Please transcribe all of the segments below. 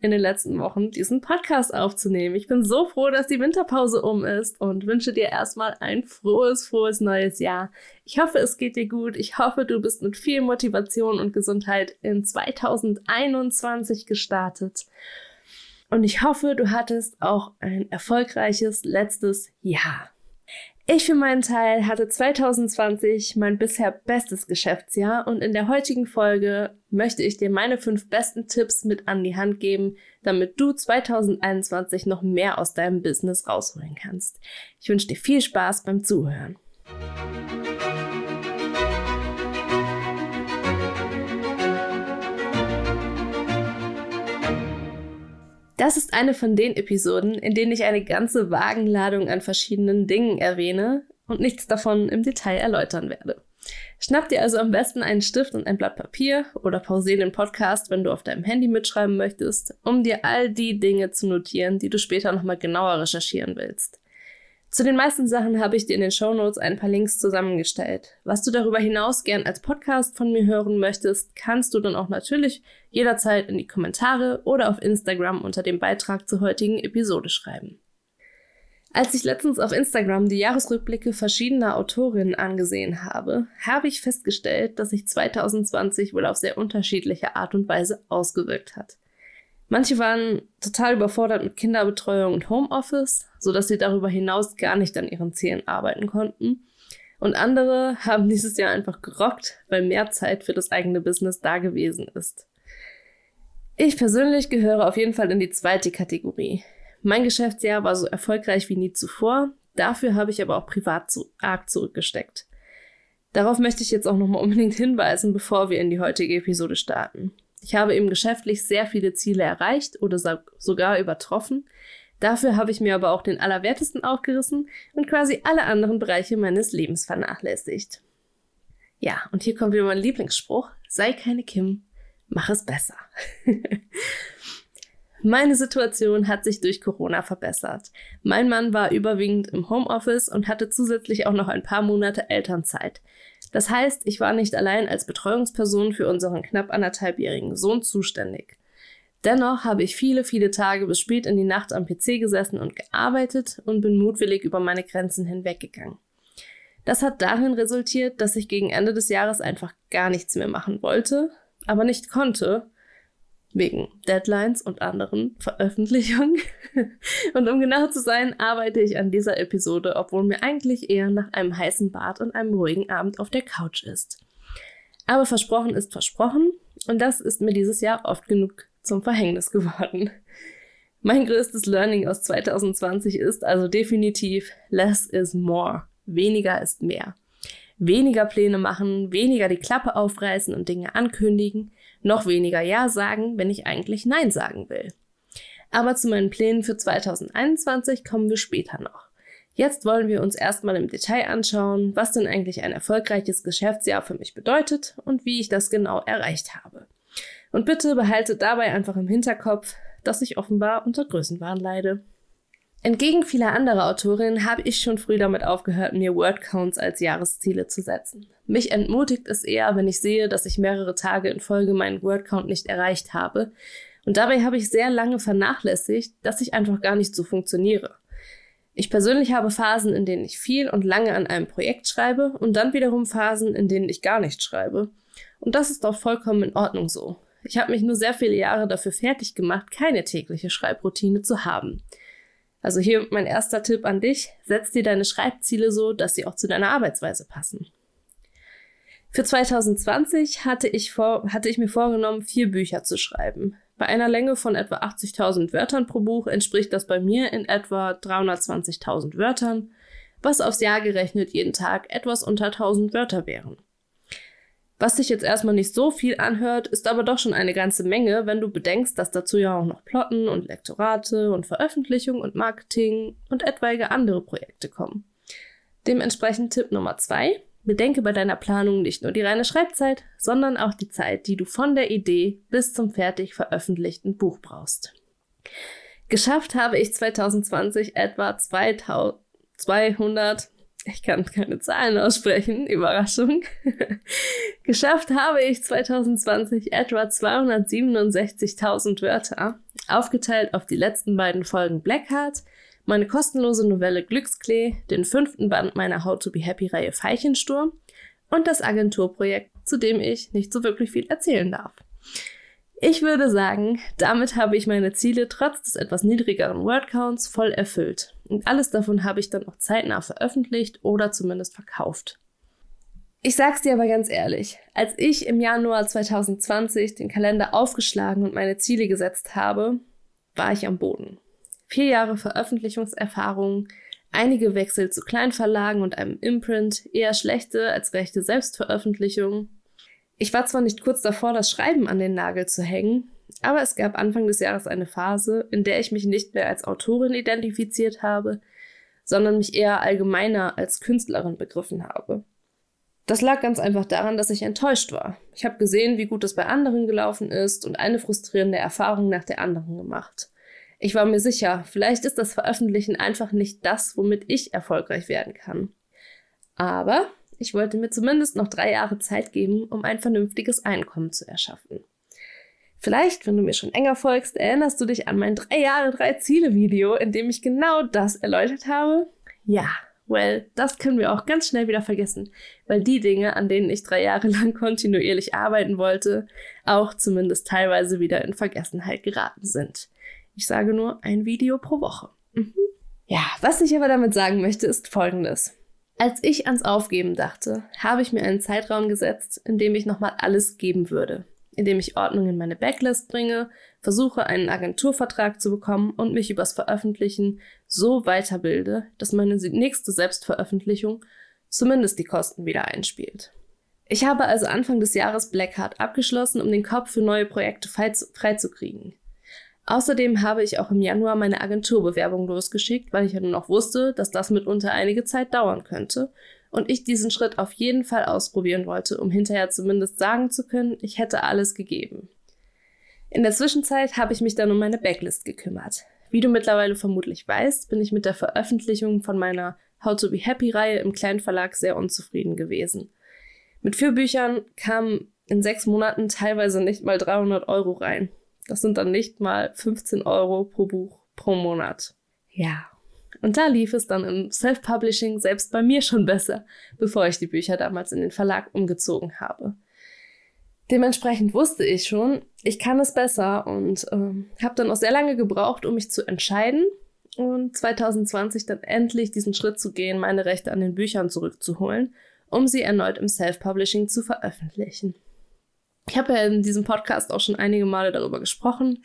in den letzten Wochen diesen Podcast aufzunehmen. Ich bin so froh, dass die Winterpause um ist und wünsche dir erstmal ein frohes, frohes neues Jahr. Ich hoffe, es geht dir gut. Ich hoffe, du bist mit viel Motivation und Gesundheit in 2021 gestartet. Und ich hoffe, du hattest auch ein erfolgreiches letztes Jahr. Ich für meinen Teil hatte 2020 mein bisher bestes Geschäftsjahr und in der heutigen Folge möchte ich dir meine fünf besten Tipps mit an die Hand geben, damit du 2021 noch mehr aus deinem Business rausholen kannst. Ich wünsche dir viel Spaß beim Zuhören. Das ist eine von den Episoden, in denen ich eine ganze Wagenladung an verschiedenen Dingen erwähne und nichts davon im Detail erläutern werde. Schnapp dir also am besten einen Stift und ein Blatt Papier oder pausiere den Podcast, wenn du auf deinem Handy mitschreiben möchtest, um dir all die Dinge zu notieren, die du später nochmal genauer recherchieren willst. Zu den meisten Sachen habe ich dir in den Show Notes ein paar Links zusammengestellt. Was du darüber hinaus gern als Podcast von mir hören möchtest, kannst du dann auch natürlich jederzeit in die Kommentare oder auf Instagram unter dem Beitrag zur heutigen Episode schreiben. Als ich letztens auf Instagram die Jahresrückblicke verschiedener Autorinnen angesehen habe, habe ich festgestellt, dass sich 2020 wohl auf sehr unterschiedliche Art und Weise ausgewirkt hat. Manche waren total überfordert mit Kinderbetreuung und Homeoffice, sodass sie darüber hinaus gar nicht an ihren Zielen arbeiten konnten. Und andere haben dieses Jahr einfach gerockt, weil mehr Zeit für das eigene Business da gewesen ist. Ich persönlich gehöre auf jeden Fall in die zweite Kategorie. Mein Geschäftsjahr war so erfolgreich wie nie zuvor, dafür habe ich aber auch privat zu arg zurückgesteckt. Darauf möchte ich jetzt auch nochmal unbedingt hinweisen, bevor wir in die heutige Episode starten. Ich habe eben geschäftlich sehr viele Ziele erreicht oder sogar übertroffen. Dafür habe ich mir aber auch den Allerwertesten aufgerissen und quasi alle anderen Bereiche meines Lebens vernachlässigt. Ja, und hier kommt wieder mein Lieblingsspruch. Sei keine Kim, mach es besser. Meine Situation hat sich durch Corona verbessert. Mein Mann war überwiegend im Homeoffice und hatte zusätzlich auch noch ein paar Monate Elternzeit. Das heißt, ich war nicht allein als Betreuungsperson für unseren knapp anderthalbjährigen Sohn zuständig. Dennoch habe ich viele, viele Tage bis spät in die Nacht am PC gesessen und gearbeitet und bin mutwillig über meine Grenzen hinweggegangen. Das hat darin resultiert, dass ich gegen Ende des Jahres einfach gar nichts mehr machen wollte, aber nicht konnte, wegen Deadlines und anderen Veröffentlichungen. und um genau zu sein, arbeite ich an dieser Episode, obwohl mir eigentlich eher nach einem heißen Bad und einem ruhigen Abend auf der Couch ist. Aber versprochen ist versprochen und das ist mir dieses Jahr oft genug zum Verhängnis geworden. Mein größtes Learning aus 2020 ist also definitiv less is more. Weniger ist mehr. Weniger Pläne machen, weniger die Klappe aufreißen und Dinge ankündigen, noch weniger Ja sagen, wenn ich eigentlich Nein sagen will. Aber zu meinen Plänen für 2021 kommen wir später noch. Jetzt wollen wir uns erstmal im Detail anschauen, was denn eigentlich ein erfolgreiches Geschäftsjahr für mich bedeutet und wie ich das genau erreicht habe. Und bitte behalte dabei einfach im Hinterkopf, dass ich offenbar unter Größenwahn leide. Entgegen vieler anderer Autorinnen habe ich schon früh damit aufgehört, mir Wordcounts als Jahresziele zu setzen. Mich entmutigt es eher, wenn ich sehe, dass ich mehrere Tage in Folge meinen Wordcount nicht erreicht habe. Und dabei habe ich sehr lange vernachlässigt, dass ich einfach gar nicht so funktioniere. Ich persönlich habe Phasen, in denen ich viel und lange an einem Projekt schreibe und dann wiederum Phasen, in denen ich gar nicht schreibe. Und das ist auch vollkommen in Ordnung so. Ich habe mich nur sehr viele Jahre dafür fertig gemacht, keine tägliche Schreibroutine zu haben. Also hier mein erster Tipp an dich, setz dir deine Schreibziele so, dass sie auch zu deiner Arbeitsweise passen. Für 2020 hatte ich, vor, hatte ich mir vorgenommen, vier Bücher zu schreiben. Bei einer Länge von etwa 80.000 Wörtern pro Buch entspricht das bei mir in etwa 320.000 Wörtern, was aufs Jahr gerechnet jeden Tag etwas unter 1000 Wörter wären. Was sich jetzt erstmal nicht so viel anhört, ist aber doch schon eine ganze Menge, wenn du bedenkst, dass dazu ja auch noch Plotten und Lektorate und Veröffentlichung und Marketing und etwaige andere Projekte kommen. Dementsprechend Tipp Nummer zwei. Bedenke bei deiner Planung nicht nur die reine Schreibzeit, sondern auch die Zeit, die du von der Idee bis zum fertig veröffentlichten Buch brauchst. Geschafft habe ich 2020 etwa 2200 ich kann keine Zahlen aussprechen, Überraschung. Geschafft habe ich 2020 etwa 267.000 Wörter, aufgeteilt auf die letzten beiden Folgen Blackheart, meine kostenlose Novelle Glücksklee, den fünften Band meiner How to Be Happy Reihe Veilchensturm und das Agenturprojekt, zu dem ich nicht so wirklich viel erzählen darf. Ich würde sagen, damit habe ich meine Ziele trotz des etwas niedrigeren Wordcounts voll erfüllt. Und alles davon habe ich dann auch zeitnah veröffentlicht oder zumindest verkauft. Ich sag's dir aber ganz ehrlich, als ich im Januar 2020 den Kalender aufgeschlagen und meine Ziele gesetzt habe, war ich am Boden. Vier Jahre Veröffentlichungserfahrung, einige Wechsel zu Kleinverlagen und einem Imprint, eher schlechte als rechte Selbstveröffentlichung, ich war zwar nicht kurz davor, das Schreiben an den Nagel zu hängen, aber es gab Anfang des Jahres eine Phase, in der ich mich nicht mehr als Autorin identifiziert habe, sondern mich eher allgemeiner als Künstlerin begriffen habe. Das lag ganz einfach daran, dass ich enttäuscht war. Ich habe gesehen, wie gut es bei anderen gelaufen ist und eine frustrierende Erfahrung nach der anderen gemacht. Ich war mir sicher, vielleicht ist das Veröffentlichen einfach nicht das, womit ich erfolgreich werden kann. Aber ich wollte mir zumindest noch drei Jahre Zeit geben, um ein vernünftiges Einkommen zu erschaffen. Vielleicht, wenn du mir schon enger folgst, erinnerst du dich an mein drei Jahre, drei Ziele Video, in dem ich genau das erläutert habe? Ja, well, das können wir auch ganz schnell wieder vergessen, weil die Dinge, an denen ich drei Jahre lang kontinuierlich arbeiten wollte, auch zumindest teilweise wieder in Vergessenheit geraten sind. Ich sage nur ein Video pro Woche. Mhm. Ja, was ich aber damit sagen möchte, ist folgendes. Als ich ans Aufgeben dachte, habe ich mir einen Zeitraum gesetzt, in dem ich nochmal alles geben würde, in dem ich Ordnung in meine Backlist bringe, versuche einen Agenturvertrag zu bekommen und mich übers Veröffentlichen so weiterbilde, dass meine nächste Selbstveröffentlichung zumindest die Kosten wieder einspielt. Ich habe also Anfang des Jahres Blackheart abgeschlossen, um den Kopf für neue Projekte freizukriegen. Außerdem habe ich auch im Januar meine Agenturbewerbung losgeschickt, weil ich ja nun auch wusste, dass das mitunter einige Zeit dauern könnte und ich diesen Schritt auf jeden Fall ausprobieren wollte, um hinterher zumindest sagen zu können, ich hätte alles gegeben. In der Zwischenzeit habe ich mich dann um meine Backlist gekümmert. Wie du mittlerweile vermutlich weißt, bin ich mit der Veröffentlichung von meiner How to Be Happy Reihe im Kleinverlag sehr unzufrieden gewesen. Mit vier Büchern kamen in sechs Monaten teilweise nicht mal 300 Euro rein. Das sind dann nicht mal 15 Euro pro Buch pro Monat. Ja. Und da lief es dann im Self-Publishing selbst bei mir schon besser, bevor ich die Bücher damals in den Verlag umgezogen habe. Dementsprechend wusste ich schon, ich kann es besser und ähm, habe dann auch sehr lange gebraucht, um mich zu entscheiden und 2020 dann endlich diesen Schritt zu gehen, meine Rechte an den Büchern zurückzuholen, um sie erneut im Self-Publishing zu veröffentlichen. Ich habe ja in diesem Podcast auch schon einige Male darüber gesprochen,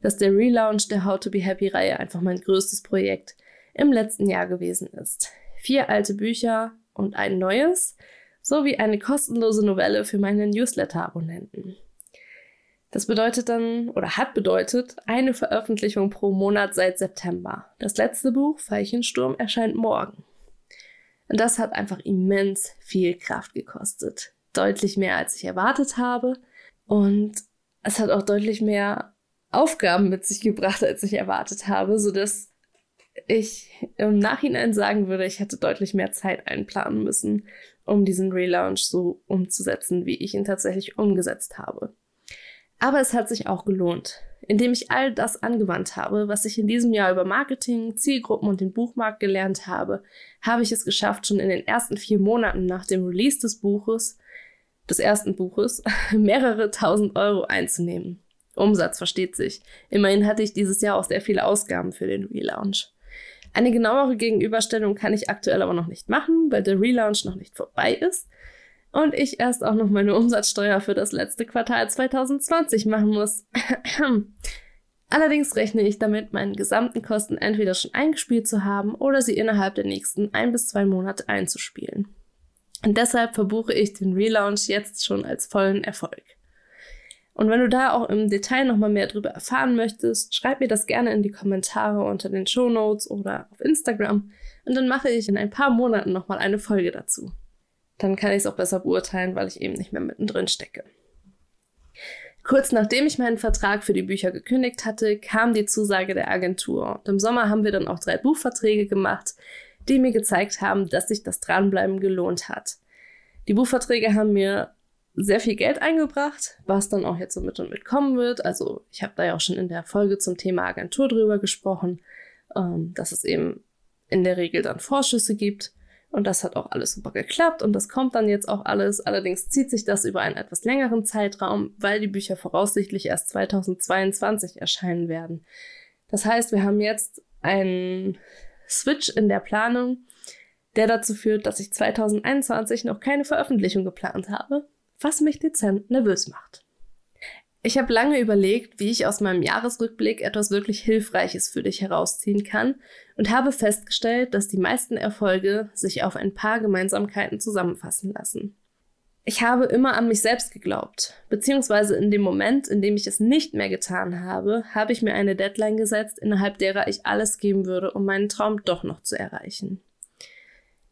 dass der Relaunch der How to Be Happy Reihe einfach mein größtes Projekt im letzten Jahr gewesen ist. Vier alte Bücher und ein neues, sowie eine kostenlose Novelle für meine Newsletter-Abonnenten. Das bedeutet dann oder hat bedeutet eine Veröffentlichung pro Monat seit September. Das letzte Buch, Veilchensturm, erscheint morgen. Und das hat einfach immens viel Kraft gekostet deutlich mehr, als ich erwartet habe. Und es hat auch deutlich mehr Aufgaben mit sich gebracht, als ich erwartet habe, sodass ich im Nachhinein sagen würde, ich hätte deutlich mehr Zeit einplanen müssen, um diesen Relaunch so umzusetzen, wie ich ihn tatsächlich umgesetzt habe. Aber es hat sich auch gelohnt. Indem ich all das angewandt habe, was ich in diesem Jahr über Marketing, Zielgruppen und den Buchmarkt gelernt habe, habe ich es geschafft, schon in den ersten vier Monaten nach dem Release des Buches des ersten Buches mehrere tausend Euro einzunehmen. Umsatz versteht sich. Immerhin hatte ich dieses Jahr auch sehr viele Ausgaben für den Relaunch. Eine genauere Gegenüberstellung kann ich aktuell aber noch nicht machen, weil der Relaunch noch nicht vorbei ist und ich erst auch noch meine Umsatzsteuer für das letzte Quartal 2020 machen muss. Allerdings rechne ich damit, meinen gesamten Kosten entweder schon eingespielt zu haben oder sie innerhalb der nächsten ein bis zwei Monate einzuspielen. Und deshalb verbuche ich den Relaunch jetzt schon als vollen Erfolg. Und wenn du da auch im Detail nochmal mehr drüber erfahren möchtest, schreib mir das gerne in die Kommentare unter den Show Notes oder auf Instagram und dann mache ich in ein paar Monaten nochmal eine Folge dazu. Dann kann ich es auch besser beurteilen, weil ich eben nicht mehr mittendrin stecke. Kurz nachdem ich meinen Vertrag für die Bücher gekündigt hatte, kam die Zusage der Agentur. Und im Sommer haben wir dann auch drei Buchverträge gemacht, die mir gezeigt haben, dass sich das Dranbleiben gelohnt hat. Die Buchverträge haben mir sehr viel Geld eingebracht, was dann auch jetzt so mit und mit kommen wird. Also ich habe da ja auch schon in der Folge zum Thema Agentur drüber gesprochen, ähm, dass es eben in der Regel dann Vorschüsse gibt. Und das hat auch alles super geklappt und das kommt dann jetzt auch alles. Allerdings zieht sich das über einen etwas längeren Zeitraum, weil die Bücher voraussichtlich erst 2022 erscheinen werden. Das heißt, wir haben jetzt einen Switch in der Planung, der dazu führt, dass ich 2021 noch keine Veröffentlichung geplant habe, was mich dezent nervös macht. Ich habe lange überlegt, wie ich aus meinem Jahresrückblick etwas wirklich Hilfreiches für dich herausziehen kann und habe festgestellt, dass die meisten Erfolge sich auf ein paar Gemeinsamkeiten zusammenfassen lassen. Ich habe immer an mich selbst geglaubt, beziehungsweise in dem Moment, in dem ich es nicht mehr getan habe, habe ich mir eine Deadline gesetzt, innerhalb derer ich alles geben würde, um meinen Traum doch noch zu erreichen.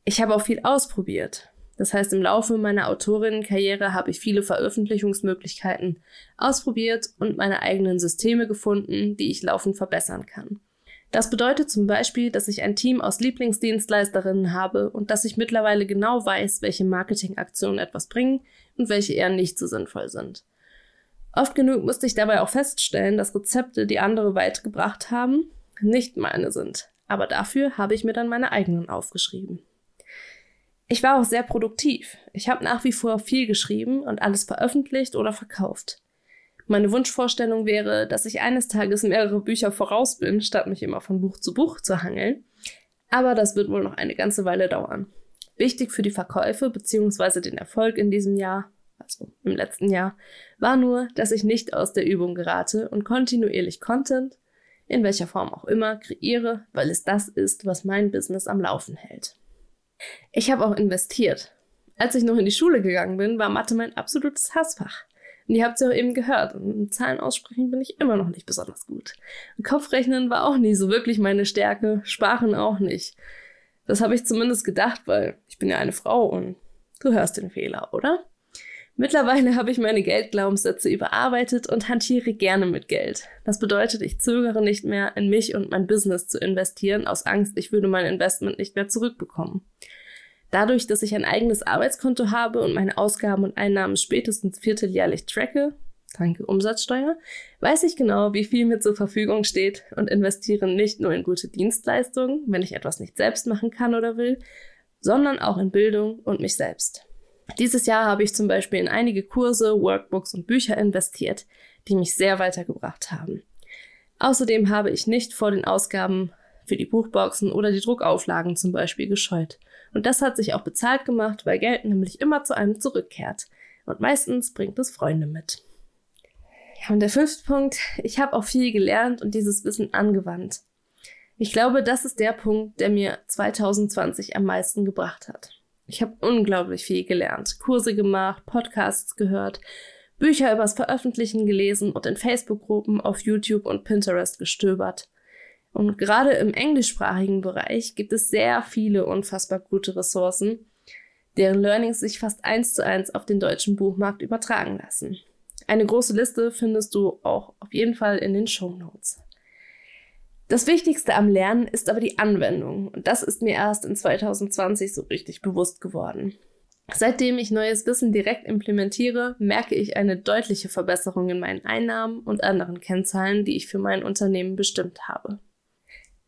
Ich habe auch viel ausprobiert. Das heißt, im Laufe meiner Autorinnenkarriere habe ich viele Veröffentlichungsmöglichkeiten ausprobiert und meine eigenen Systeme gefunden, die ich laufend verbessern kann. Das bedeutet zum Beispiel, dass ich ein Team aus Lieblingsdienstleisterinnen habe und dass ich mittlerweile genau weiß, welche Marketingaktionen etwas bringen und welche eher nicht so sinnvoll sind. Oft genug musste ich dabei auch feststellen, dass Rezepte, die andere weit gebracht haben, nicht meine sind. Aber dafür habe ich mir dann meine eigenen aufgeschrieben. Ich war auch sehr produktiv. Ich habe nach wie vor viel geschrieben und alles veröffentlicht oder verkauft. Meine Wunschvorstellung wäre, dass ich eines Tages mehrere Bücher voraus bin, statt mich immer von Buch zu Buch zu hangeln. Aber das wird wohl noch eine ganze Weile dauern. Wichtig für die Verkäufe bzw. den Erfolg in diesem Jahr, also im letzten Jahr, war nur, dass ich nicht aus der Übung gerate und kontinuierlich Content, in welcher Form auch immer, kreiere, weil es das ist, was mein Business am Laufen hält. Ich habe auch investiert. Als ich noch in die Schule gegangen bin, war Mathe mein absolutes Hassfach. Und ihr habt es ja auch eben gehört. Und Zahlen aussprechen bin ich immer noch nicht besonders gut. Kopfrechnen war auch nie so wirklich meine Stärke, Sprachen auch nicht. Das habe ich zumindest gedacht, weil ich bin ja eine Frau und du hörst den Fehler, oder? Mittlerweile habe ich meine Geldglaubenssätze überarbeitet und hantiere gerne mit Geld. Das bedeutet, ich zögere nicht mehr, in mich und mein Business zu investieren, aus Angst, ich würde mein Investment nicht mehr zurückbekommen. Dadurch, dass ich ein eigenes Arbeitskonto habe und meine Ausgaben und Einnahmen spätestens vierteljährlich tracke, danke Umsatzsteuer, weiß ich genau, wie viel mir zur Verfügung steht und investiere nicht nur in gute Dienstleistungen, wenn ich etwas nicht selbst machen kann oder will, sondern auch in Bildung und mich selbst. Dieses Jahr habe ich zum Beispiel in einige Kurse, Workbooks und Bücher investiert, die mich sehr weitergebracht haben. Außerdem habe ich nicht vor den Ausgaben für die Buchboxen oder die Druckauflagen zum Beispiel gescheut und das hat sich auch bezahlt gemacht, weil Geld nämlich immer zu einem zurückkehrt. Und meistens bringt es Freunde mit. Ja, und der fünfte Punkt, ich habe auch viel gelernt und dieses Wissen angewandt. Ich glaube, das ist der Punkt, der mir 2020 am meisten gebracht hat. Ich habe unglaublich viel gelernt, Kurse gemacht, Podcasts gehört, Bücher übers Veröffentlichen gelesen und in Facebook-Gruppen auf YouTube und Pinterest gestöbert. Und gerade im englischsprachigen Bereich gibt es sehr viele unfassbar gute Ressourcen, deren Learnings sich fast eins zu eins auf den deutschen Buchmarkt übertragen lassen. Eine große Liste findest du auch auf jeden Fall in den Show Notes. Das Wichtigste am Lernen ist aber die Anwendung und das ist mir erst in 2020 so richtig bewusst geworden. Seitdem ich neues Wissen direkt implementiere, merke ich eine deutliche Verbesserung in meinen Einnahmen und anderen Kennzahlen, die ich für mein Unternehmen bestimmt habe.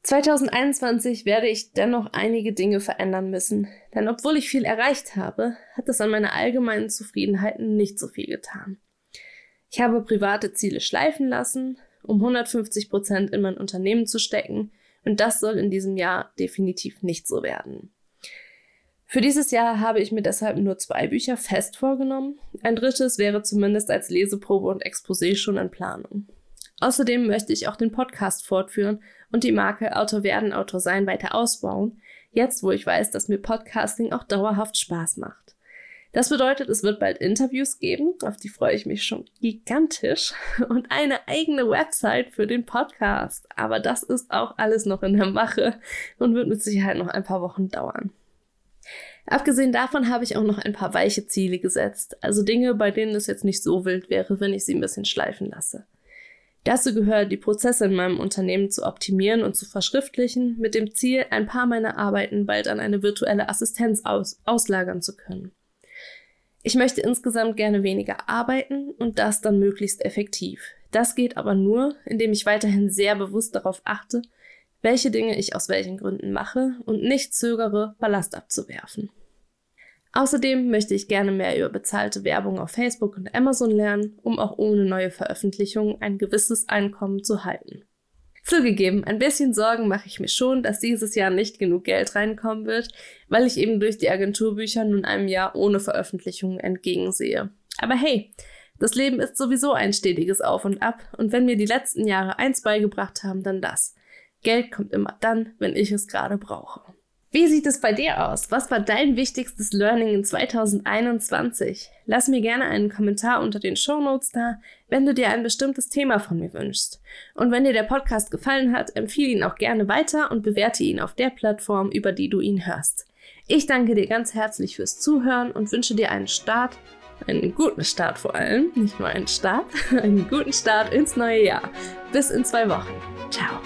2021 werde ich dennoch einige Dinge verändern müssen, denn obwohl ich viel erreicht habe, hat es an meiner allgemeinen Zufriedenheit nicht so viel getan. Ich habe private Ziele schleifen lassen, um 150 Prozent in mein Unternehmen zu stecken, und das soll in diesem Jahr definitiv nicht so werden. Für dieses Jahr habe ich mir deshalb nur zwei Bücher fest vorgenommen. Ein drittes wäre zumindest als Leseprobe und Exposé schon in Planung. Außerdem möchte ich auch den Podcast fortführen und die Marke Autor werden, Autor sein weiter ausbauen, jetzt wo ich weiß, dass mir Podcasting auch dauerhaft Spaß macht. Das bedeutet, es wird bald Interviews geben, auf die freue ich mich schon gigantisch, und eine eigene Website für den Podcast. Aber das ist auch alles noch in der Mache und wird mit Sicherheit noch ein paar Wochen dauern. Abgesehen davon habe ich auch noch ein paar weiche Ziele gesetzt, also Dinge, bei denen es jetzt nicht so wild wäre, wenn ich sie ein bisschen schleifen lasse. Dazu gehört, die Prozesse in meinem Unternehmen zu optimieren und zu verschriftlichen, mit dem Ziel, ein paar meiner Arbeiten bald an eine virtuelle Assistenz aus auslagern zu können. Ich möchte insgesamt gerne weniger arbeiten und das dann möglichst effektiv. Das geht aber nur, indem ich weiterhin sehr bewusst darauf achte, welche Dinge ich aus welchen Gründen mache und nicht zögere, Ballast abzuwerfen. Außerdem möchte ich gerne mehr über bezahlte Werbung auf Facebook und Amazon lernen, um auch ohne neue Veröffentlichungen ein gewisses Einkommen zu halten. Zugegeben, ein bisschen Sorgen mache ich mir schon, dass dieses Jahr nicht genug Geld reinkommen wird, weil ich eben durch die Agenturbücher nun einem Jahr ohne Veröffentlichungen entgegensehe. Aber hey, das Leben ist sowieso ein stetiges Auf und Ab und wenn mir die letzten Jahre eins beigebracht haben, dann das. Geld kommt immer dann, wenn ich es gerade brauche. Wie sieht es bei dir aus? Was war dein wichtigstes Learning in 2021? Lass mir gerne einen Kommentar unter den Show Notes da, wenn du dir ein bestimmtes Thema von mir wünschst. Und wenn dir der Podcast gefallen hat, empfehle ihn auch gerne weiter und bewerte ihn auf der Plattform, über die du ihn hörst. Ich danke dir ganz herzlich fürs Zuhören und wünsche dir einen Start, einen guten Start vor allem, nicht nur einen Start, einen guten Start ins neue Jahr. Bis in zwei Wochen. Ciao.